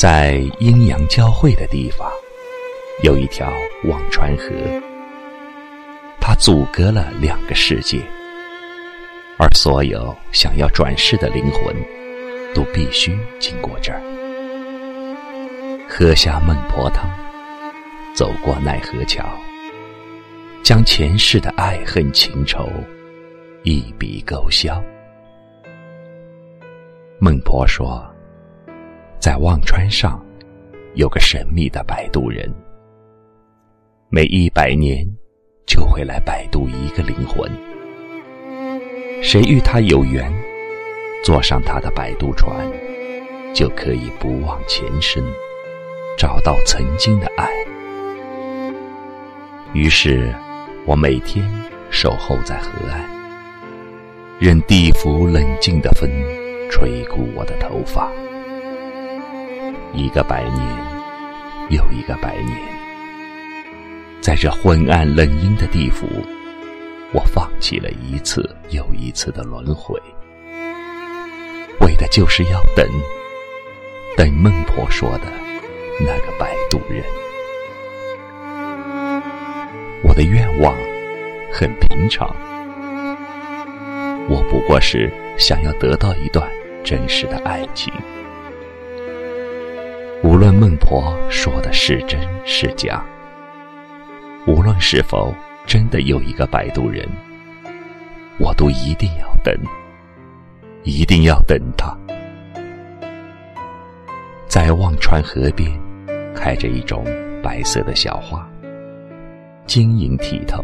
在阴阳交汇的地方，有一条忘川河，它阻隔了两个世界，而所有想要转世的灵魂，都必须经过这儿，喝下孟婆汤，走过奈何桥，将前世的爱恨情仇一笔勾销。孟婆说。在忘川上，有个神秘的摆渡人，每一百年就会来摆渡一个灵魂。谁与他有缘，坐上他的摆渡船，就可以不忘前生，找到曾经的爱。于是，我每天守候在河岸，任地府冷静的风吹过我的头发。一个百年，又一个百年，在这昏暗冷阴的地府，我放弃了一次又一次的轮回，为的就是要等，等孟婆说的那个摆渡人。我的愿望很平常，我不过是想要得到一段真实的爱情。无论孟婆说的是真是假，无论是否真的有一个摆渡人，我都一定要等，一定要等他。在忘川河边，开着一种白色的小花，晶莹剔透，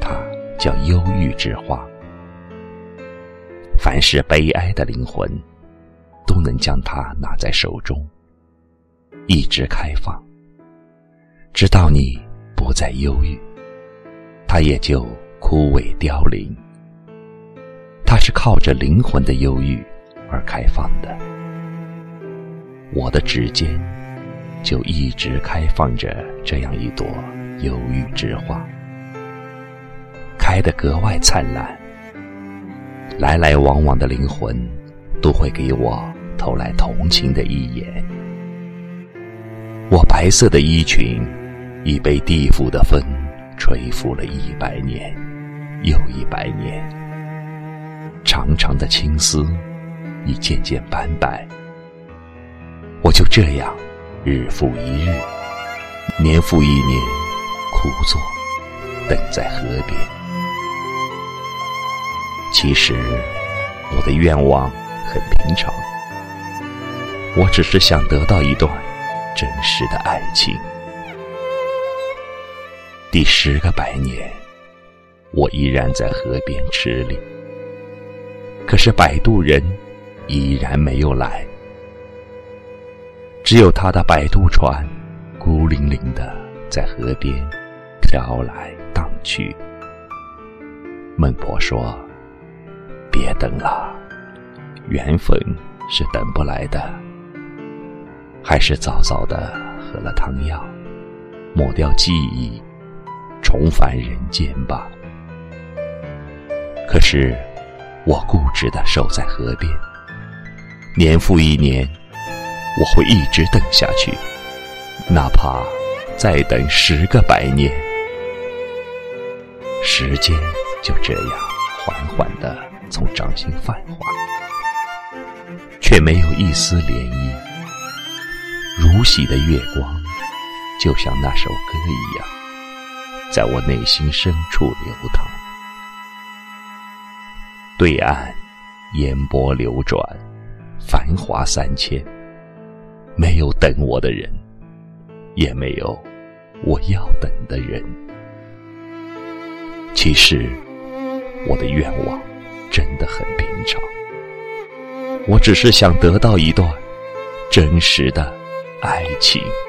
它叫忧郁之花。凡是悲哀的灵魂，都能将它拿在手中。一直开放，直到你不再忧郁，它也就枯萎凋零。它是靠着灵魂的忧郁而开放的。我的指尖就一直开放着这样一朵忧郁之花，开得格外灿烂。来来往往的灵魂都会给我投来同情的一眼。我白色的衣裙已被地府的风吹拂了一百年又一百年，长长的青丝已渐渐斑白。我就这样日复一日，年复一年，枯坐等在河边。其实我的愿望很平常，我只是想得到一段。真实的爱情。第十个百年，我依然在河边吃力，可是摆渡人依然没有来，只有他的摆渡船孤零零的在河边飘来荡去。孟婆说：“别等了，缘分是等不来的。”还是早早的喝了汤药，抹掉记忆，重返人间吧。可是，我固执的守在河边，年复一年，我会一直等下去，哪怕再等十个百年。时间就这样缓缓的从掌心泛化，却没有一丝涟漪。如洗的月光，就像那首歌一样，在我内心深处流淌。对岸，烟波流转，繁华三千，没有等我的人，也没有我要等的人。其实，我的愿望真的很平常，我只是想得到一段真实的。爱情。